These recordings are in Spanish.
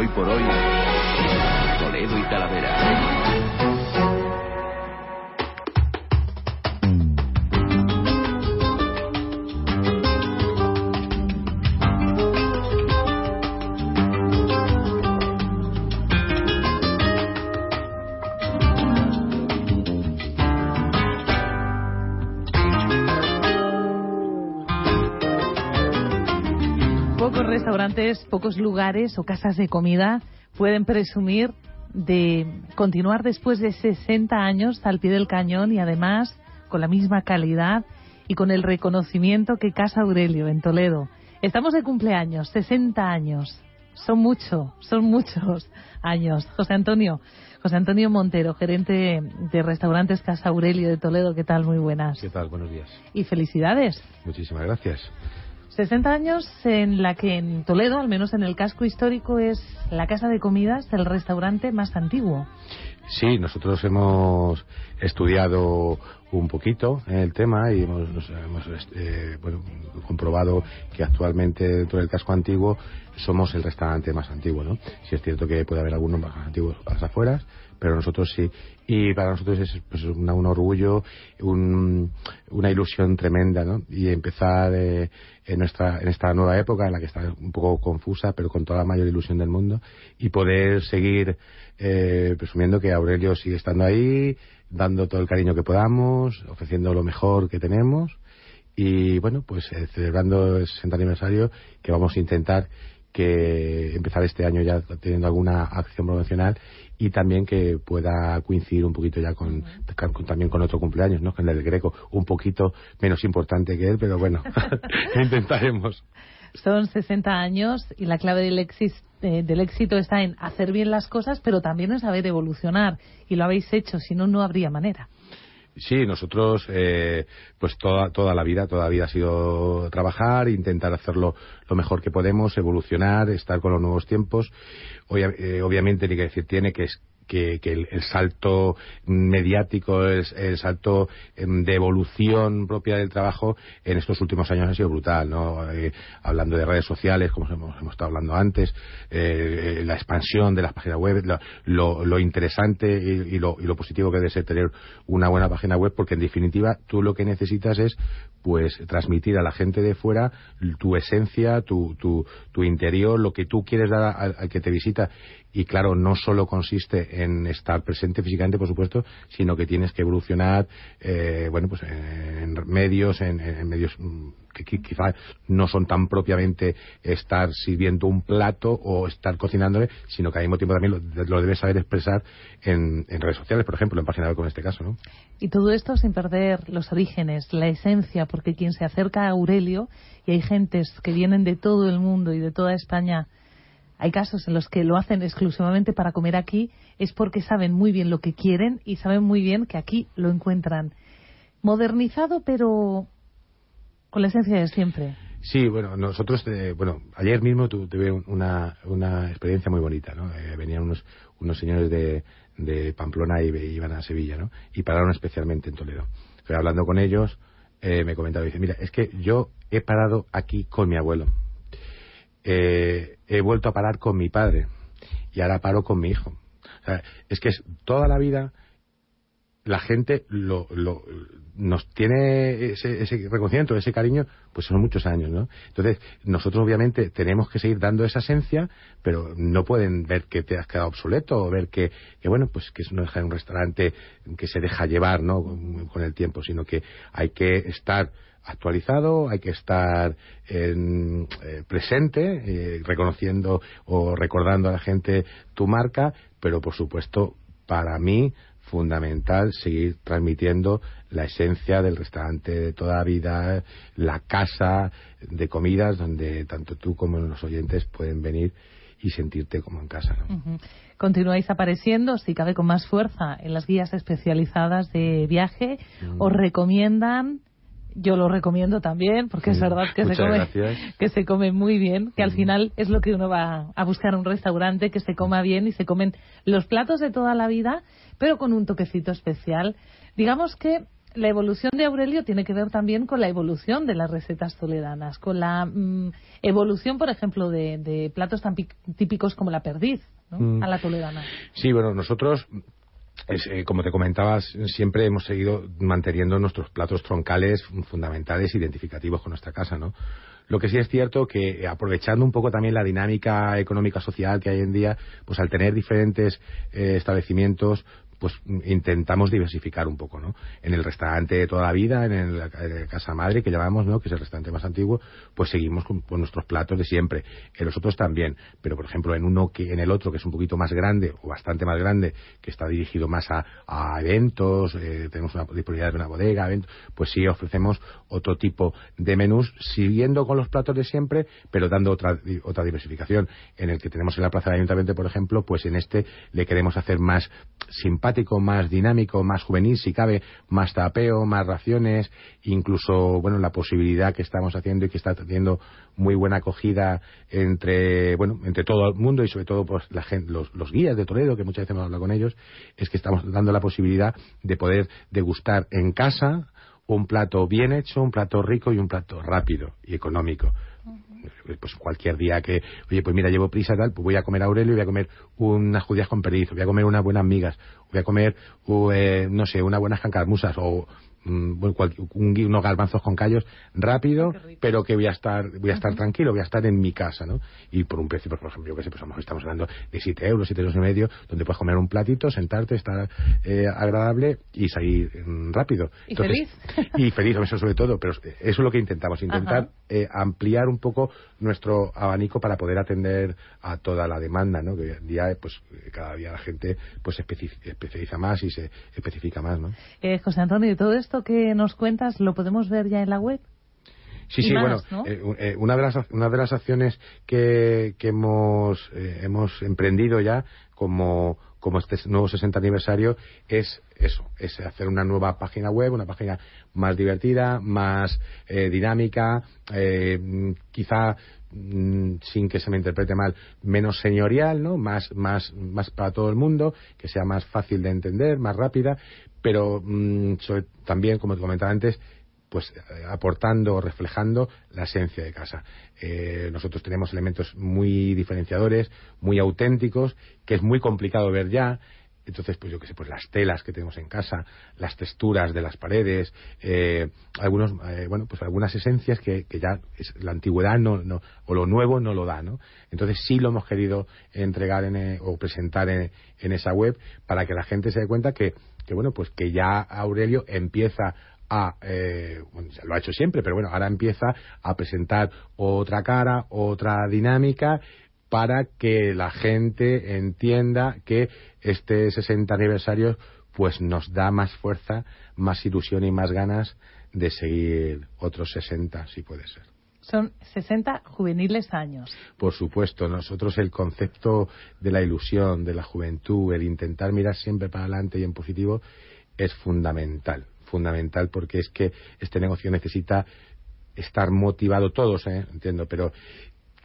Hoy por hoy, Toledo y Talavera. Restaurantes, pocos lugares o casas de comida pueden presumir de continuar después de 60 años al pie del cañón y además con la misma calidad y con el reconocimiento que Casa Aurelio en Toledo. Estamos de cumpleaños, 60 años. Son muchos, son muchos años. José Antonio, José Antonio Montero, gerente de restaurantes Casa Aurelio de Toledo, ¿qué tal? Muy buenas. ¿Qué tal? Buenos días. Y felicidades. Muchísimas gracias. 60 años en la que en Toledo, al menos en el casco histórico, es la casa de comidas, el restaurante más antiguo. Sí, nosotros hemos estudiado un poquito el tema y hemos, hemos, eh, bueno, comprobado que actualmente dentro del casco antiguo somos el restaurante más antiguo, ¿no? Si es cierto que puede haber algunos más antiguos a las afueras, pero nosotros sí. Y para nosotros es pues, una, un orgullo, un, una ilusión tremenda, ¿no? Y empezar eh, en, nuestra, en esta nueva época en la que está un poco confusa, pero con toda la mayor ilusión del mundo, y poder seguir eh, presumiendo que Aurelio sigue estando ahí, dando todo el cariño que podamos, ofreciendo lo mejor que tenemos y bueno, pues eh, celebrando el 60 aniversario que vamos a intentar que empezar este año ya teniendo alguna acción promocional y también que pueda coincidir un poquito ya con, también con otro cumpleaños, ¿no? Con el del Greco, un poquito menos importante que él, pero bueno, intentaremos. Son 60 años y la clave del, éxis- eh, del éxito está en hacer bien las cosas, pero también en saber evolucionar. Y lo habéis hecho, si no, no habría manera. Sí, nosotros, eh, pues toda, toda la vida, toda la vida ha sido trabajar, intentar hacerlo lo mejor que podemos, evolucionar, estar con los nuevos tiempos. Obvia- eh, obviamente, ni que decir tiene que que, que el, salto mediático, el, salto em, de evolución propia del trabajo en estos últimos años ha sido brutal, ¿no? Eh, hablando de redes sociales, como hemos, estado hablando antes, eh, la expansión de las páginas web, lo, interesante y, lo, y lo positivo que debe ser tener una buena página web, porque en definitiva tú lo que necesitas es pues transmitir a la gente de fuera tu esencia, tu, tu, interior, lo que tú quieres dar al que te visita. Y claro, no solo consiste en estar presente físicamente, por supuesto, sino que tienes que evolucionar, eh, bueno, pues en medios, en, medios mm, que qui- quizá no son tan propiamente estar sirviendo un plato o estar cocinándole, sino que al mismo tiempo también lo, lo debes saber expresar en, en redes sociales, por ejemplo, en página web como en este caso, ¿no? Y todo esto sin perder los orígenes, la esencia, porque quien se acerca a Aurelio, y hay gentes que vienen de todo el mundo y de toda España, hay casos en los que lo hacen exclusivamente para comer aquí, es porque saben muy bien lo que quieren y saben muy bien que aquí lo encuentran modernizado, pero con la esencia de siempre. Sí, bueno, nosotros, eh, bueno, ayer mismo tu- tuve un- una, una experiencia muy bonita, ¿no? Eh, venían unos, unos señores de, de Pamplona y iban a Sevilla, ¿no? Y pararon especialmente en Toledo. Pero hablando con ellos, eh, me comentaba, dice, mira, es que yo he parado aquí con mi abuelo. Eh, he vuelto a parar con mi padre. Y ahora paro con mi hijo. O sea, es que es toda la vida la gente lo, lo- nos tiene ese, ese reconocimiento, ese cariño, pues son muchos años, ¿no? Entonces, nosotros obviamente tenemos que seguir dando esa esencia, pero no pueden ver que te has quedado obsoleto o ver que, que bueno, pues que no deja un restaurante que se deja llevar, ¿no? Con, con el tiempo, sino que hay que estar actualizado, hay que estar en, eh, presente, eh, reconociendo o recordando a la gente tu marca, pero por supuesto, para mí, fundamental seguir transmitiendo la esencia del restaurante de toda la vida, la casa de comidas donde tanto tú como los oyentes pueden venir y sentirte como en casa. ¿no? Continuáis apareciendo, si cabe con más fuerza, en las guías especializadas de viaje. Mm. Os recomiendan, yo lo recomiendo también, porque es verdad que se, come, gracias. que se come muy bien, que al Mm. final es lo que uno va a buscar un restaurante, que se coma bien y se comen los platos de toda la vida, pero con un toquecito especial. Digamos que la evolución de Aurelio tiene que ver también con la evolución de las recetas toledanas, con la mm, evolución, por ejemplo, de, platos tan típicos como la perdiz, mm. a la toledana. Sí, bueno, nosotros eh, como te comentabas, siempre hemos seguido manteniendo nuestros platos troncales fundamentales, identificativos con nuestra casa, ¿no? Lo que sí es cierto que eh, aprovechando un poco también la dinámica económica social que hay en día, pues al tener diferentes eh, establecimientos, pues intentamos diversificar un poco, ¿no? En el restaurante de toda la vida, en la Casa Madre, que llamamos, ¿no? Que es el restaurante más antiguo, pues seguimos con, nuestros platos de siempre. En los otros también, pero por ejemplo en uno que, en el otro que es un poquito más grande, o bastante más grande, que está dirigido más a, eventos, eh, tenemos una disponibilidad de una bodega, pues sí ofrecemos otro tipo de menús, siguiendo con los platos de siempre, pero dando otra, otra diversificación. En el que tenemos en la Plaza del Ayuntamiento, por ejemplo, pues en este le queremos hacer más simpático más dinámico, más juvenil, si cabe, más tapeo, más raciones, incluso, bueno, la posibilidad que estamos haciendo y que está teniendo muy buena acogida entre, bueno, entre todo el mundo y sobre todo pues la gente, los, los guías de Toledo, que muchas veces hemos hablado con ellos, es que estamos dando la posibilidad de poder degustar en casa un plato bien hecho, un plato rico y un plato rápido y económico. Pues cualquier día que, oye, pues mira, llevo prisa tal, pues voy a comer Aurelio y voy a comer unas judías con perdiz, voy a comer unas buenas migas, voy a comer, eh, no sé, unas buenas cancarmusas o Mm, unos garbanzos con callos rápido, pero que voy a estar voy a estar tranquilo, voy a estar en mi casa, ¿no? Y por un precio, por ejemplo, yo que sé, pues estamos hablando de 7 euros, 7 euros y medio, donde puedes comer un platito, sentarte, estar eh, agradable y salir mm, rápido. Y feliz. Y feliz, eso sobre todo, pero eso es lo que intentamos, intentar eh, ampliar un poco nuestro abanico para poder atender a toda la demanda, ¿no? Que hoy en día, pues cada día la gente pues se especializa más y se especifica más, ¿no? Eh, José Antonio, ¿y todo esto esto que nos cuentas lo podemos ver ya en la web? Sí, sí, bueno, eh, eh, una, de las, una de las acciones que, que hemos, eh, hemos emprendido ya como, como este nuevo 60 aniversario es eso, es hacer una nueva página web, una página más divertida, más dinámica, quizá sin que se me interprete mal, menos señorial, ¿no? Más, más, más para todo el mundo, que sea más fácil de entender, más rápida, pero mm, también, como te comentaba antes, pues eh, aportando o reflejando la esencia de casa. Eh, nosotros tenemos elementos muy diferenciadores, muy auténticos, que es muy complicado ver ya. Entonces, pues yo qué sé, pues las telas que tenemos en casa, las texturas de las paredes, eh, algunos, bueno, pues algunas esencias que, ya la antigüedad no, no, o lo nuevo no lo da, ¿no? Entonces sí lo hemos querido entregar o presentar en, en esa web para que la gente se dé cuenta que que bueno, pues que ya Aurelio empieza a, eh, bueno, lo ha hecho siempre, pero bueno, ahora empieza a presentar otra cara, otra dinámica para que la gente entienda que este 60 aniversario pues nos da más fuerza, más ilusión y más ganas de seguir otros 60, si puede ser. Son 60 juveniles años. Por supuesto, nosotros el concepto de la ilusión, de la juventud, el intentar mirar siempre para adelante y en positivo es fundamental, fundamental porque es que este negocio necesita estar motivado todos, ¿eh? entiendo, pero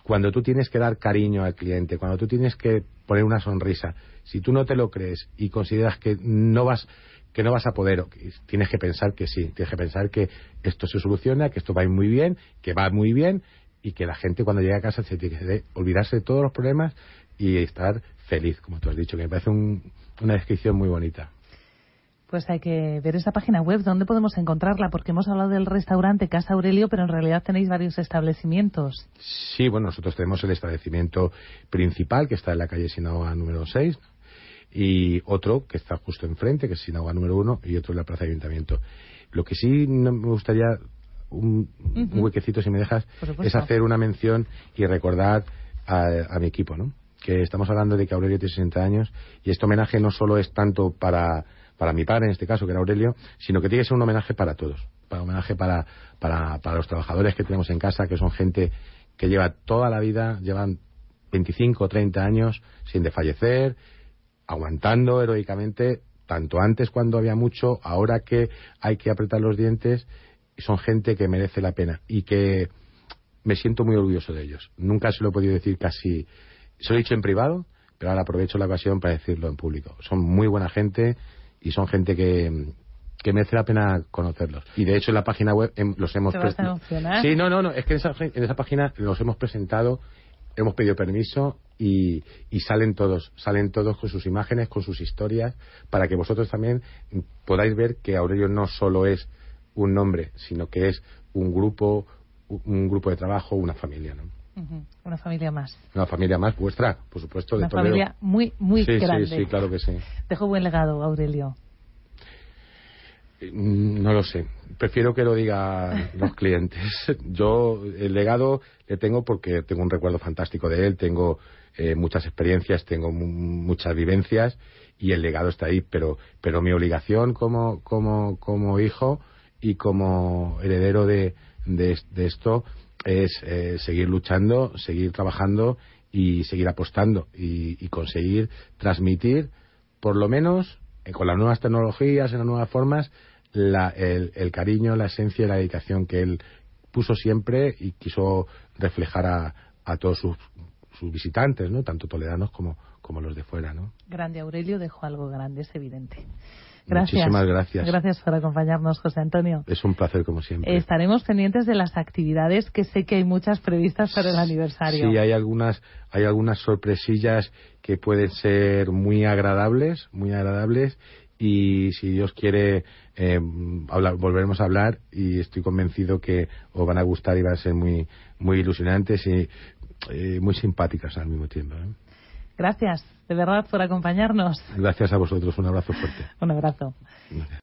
cuando tú tienes que dar cariño al cliente, cuando tú tienes que poner una sonrisa, si tú no te lo crees y consideras que no vas que no vas a poder, tienes que pensar que sí, tienes que pensar que esto se soluciona, que esto va muy bien, que va muy bien y que la gente cuando llega a casa se tiene que olvidarse de todos los problemas y estar feliz, como tú has dicho, que me parece una descripción muy bonita. Pues hay que ver esa página web, ¿dónde podemos encontrarla? Porque hemos hablado del restaurante Casa Aurelio, pero en realidad tenéis varios establecimientos. Sí, bueno, nosotros tenemos el establecimiento principal, que está en la calle Sinaloa número 6, y otro que está justo enfrente, que es Sinagua número uno, y otro en la Plaza de Ayuntamiento. Lo que sí me gustaría, un, huequecito, si me dejas, es hacer una mención y recordar a, mi equipo, ¿no? Que estamos hablando de que Aurelio tiene 60 años y este homenaje no solo es tanto para, para mi padre, en este caso, que era Aurelio, sino que tiene que ser un homenaje para todos. Para homenaje para, para, para los trabajadores que tenemos en casa, que son gente que lleva toda la vida, llevan 25 o 30 años sin desfallecer, aguantando heroicamente, tanto antes cuando había mucho, ahora que hay que apretar los dientes, son gente que merece la pena y que me siento muy orgulloso de ellos. Nunca se lo he podido decir casi, se lo he dicho en privado, pero ahora aprovecho la ocasión para decirlo en público. Son muy buena gente y son gente que, que merece la pena conocerlos. Y de hecho en la página web los hemos presentado. Sí, no, no, no, es que en esa, en esa página los hemos presentado, hemos pedido permiso y, y, salen todos, salen todos con sus imágenes, con sus historias, para que vosotros también podáis ver que Aurelio no solo es un nombre, sino que es un grupo, un grupo de trabajo, una familia, ¿no? Una familia más. Una familia más vuestra, por supuesto, Una familia muy, muy grande. Sí, sí, claro que sí. Dejo buen legado, Aurelio. Mm, no lo sé. Prefiero que lo digan los clientes. Yo el legado le tengo porque tengo un recuerdo fantástico de él, tengo eh, muchas experiencias, tengo muchas vivencias y el legado está ahí. Pero, pero mi obligación como, como, como hijo y como heredero de, de, esto es eh, seguir luchando, seguir trabajando y seguir apostando y, y conseguir transmitir, por lo menos eh, con las nuevas tecnologías, en las nuevas formas, el, cariño, la esencia y la dedicación que él puso siempre y quiso reflejar a, todos sus, visitantes, ¿no? Tanto toledanos como, como los de fuera, ¿no? Grande Aurelio dejó algo grande, es evidente. Gracias. Muchísimas gracias. Gracias por acompañarnos, José Antonio. Es un placer, como siempre. Estaremos pendientes de las actividades, que sé que hay muchas previstas para el aniversario. Sí, hay algunas, hay algunas sorpresillas que pueden ser muy agradables, muy agradables, y si Dios quiere eh, volveremos a hablar y estoy convencido que os van a gustar y van a ser muy muy ilusionantes y eh, muy simpáticas al mismo tiempo. ¿eh? Gracias, de verdad, por acompañarnos. Gracias a vosotros. Un abrazo fuerte. Un abrazo.